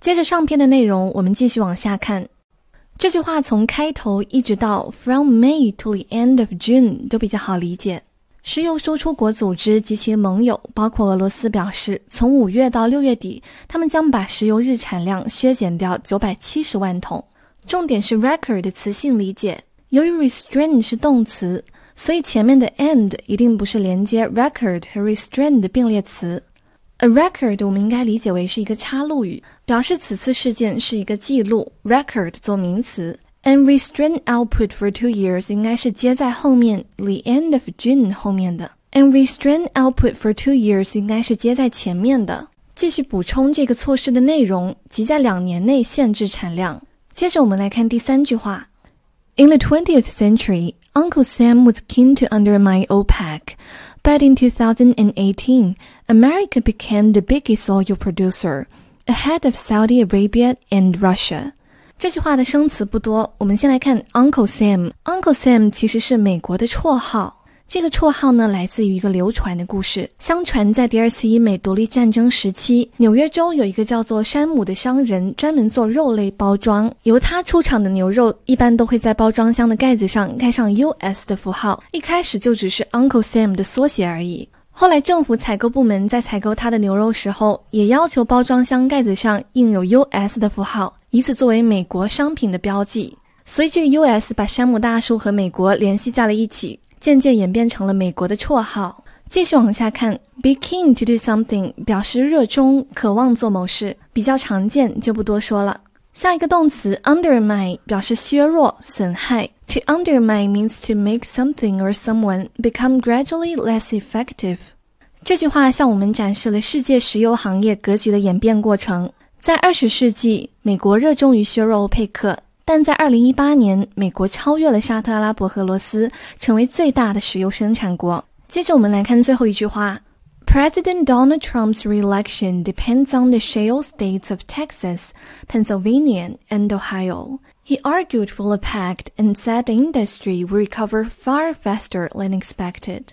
接着上篇的内容，我们继续往下看。这句话从开头一直到 From May to the end of June 都比较好理解。石油输出国组织及其盟友，包括俄罗斯，表示从五月到六月底，他们将把石油日产量削减掉九百七十万桶。重点是 record 的词性理解。由于 restrain 是动词，所以前面的 end 一定不是连接 record 和 restrain 的并列词。A record 我们应该理解为是一个插入语，表示此次事件是一个记录。record 做名词，and restrain output for two years 应该是接在后面 the end of June 后面的，and restrain output for two years 应该是接在前面的。继续补充这个措施的内容，即在两年内限制产量。接着我们来看第三句话：In the twentieth century, Uncle Sam was keen to undermine OPEC. But in 2018, America became the biggest oil producer, ahead of Saudi Arabia and Russia. 这句话的生词不多，我们先来看 Uncle Sam。Uncle Sam 其实是美国的绰号。 这个绰号呢，来自于一个流传的故事。相传，在第二次英美独立战争时期，纽约州有一个叫做山姆的商人，专门做肉类包装。由他出厂的牛肉，一般都会在包装箱的盖子上盖上 U.S. 的符号。一开始就只是 Uncle Sam 的缩写而已。后来，政府采购部门在采购他的牛肉时候，也要求包装箱盖子上印有 U.S. 的符号，以此作为美国商品的标记。所以，这个 U.S. 把山姆大叔和美国联系在了一起。渐渐演变成了美国的绰号。继续往下看，be keen to do something 表示热衷、渴望做某事，比较常见，就不多说了。下一个动词 undermine 表示削弱、损害。To undermine means to make something or someone become gradually less effective。这句话向我们展示了世界石油行业格局的演变过程。在二十世纪，美国热衷于削弱欧佩克。但在二零一八年，美国超越了沙特阿拉伯和俄罗斯，成为最大的石油生产国。接着我们来看最后一句话：President Donald Trump's reelection depends on the shale states of Texas, Pennsylvania, and Ohio. He argued for the pact and said the industry will recover far faster than expected.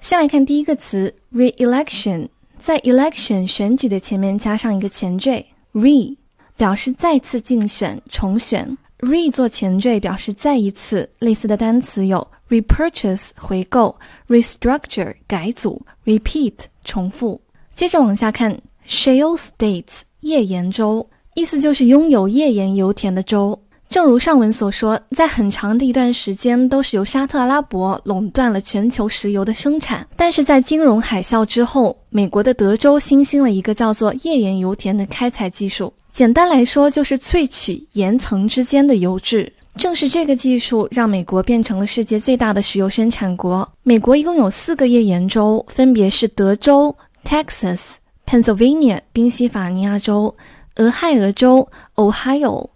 先来看第一个词 reelection，在 election 选举的前面加上一个前缀 re。 表示再次竞选、重选，re 做前缀表示再一次。类似的单词有 repurchase 回购，restructure 改组，repeat 重复。接着往下看，shale states 页岩州，意思就是拥有页岩油田的州。正如上文所说，在很长的一段时间都是由沙特阿拉伯垄断了全球石油的生产。但是在金融海啸之后，美国的德州新兴了一个叫做页岩油田的开采技术。简单来说，就是萃取岩层之间的油质。正是这个技术，让美国变成了世界最大的石油生产国。美国一共有四个页岩州，分别是德州 （Texas）、Pennsylvania（ 宾夕法尼亚州）、俄亥俄州 （Ohio），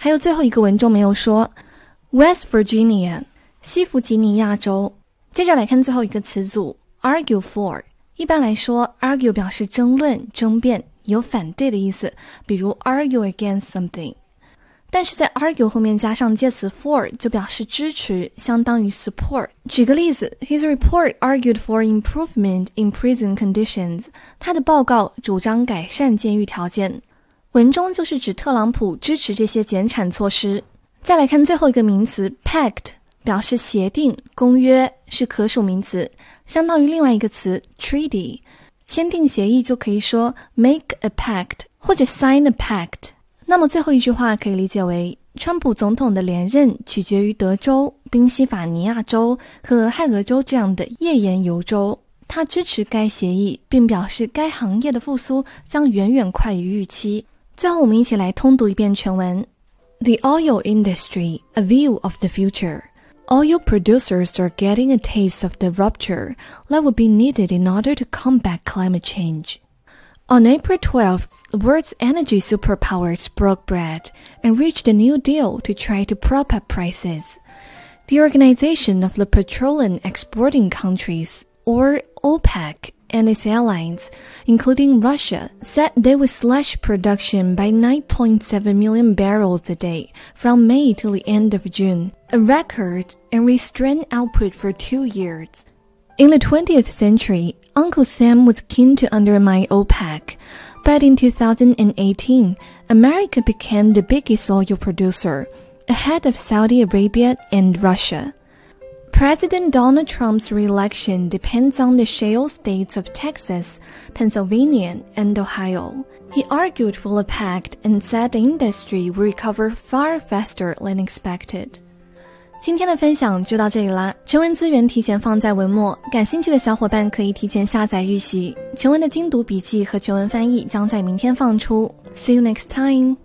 还有最后一个文中没有说 West Virginia（ 西弗吉尼亚州）。接着来看最后一个词组 “argue for”。一般来说，argue 表示争论、争辩。有反对的意思，比如 argue against something。但是在 argue 后面加上介词 for 就表示支持，相当于 support。举个例子，His report argued for improvement in prison conditions。他的报告主张改善监狱条件。文中就是指特朗普支持这些减产措施。再来看最后一个名词 pact，表示协定、公约，是可数名词，相当于另外一个词 treaty。签订协议就可以说 make a pact 或者 sign a pact。那么最后一句话可以理解为，川普总统的连任取决于德州、宾夕法尼亚州和俄亥俄州这样的页岩油州。他支持该协议，并表示该行业的复苏将远远快于预期。最后，我们一起来通读一遍全文：The oil industry, a view of the future. Oil producers are getting a taste of the rupture that would be needed in order to combat climate change. On April 12th, the world's energy superpowers broke bread and reached a new deal to try to prop up prices. The Organization of the Petroleum Exporting Countries, or OPEC, and its allies, including Russia, said they would slash production by 9.7 million barrels a day from May till the end of June, a record and restrain output for two years. In the 20th century, Uncle Sam was keen to undermine OPEC, But in 2018, America became the biggest oil producer, ahead of Saudi Arabia and Russia. President Donald Trump's reelection depends on the shale states of Texas, Pennsylvania, and Ohio. He argued for a pact and said the industry will recover far faster than expected. 今天的分享就到这里啦，全文资源提前放在文末，感兴趣的小伙伴可以提前下载预习。全文的精读笔记和全文翻译将在明天放出。See you next time.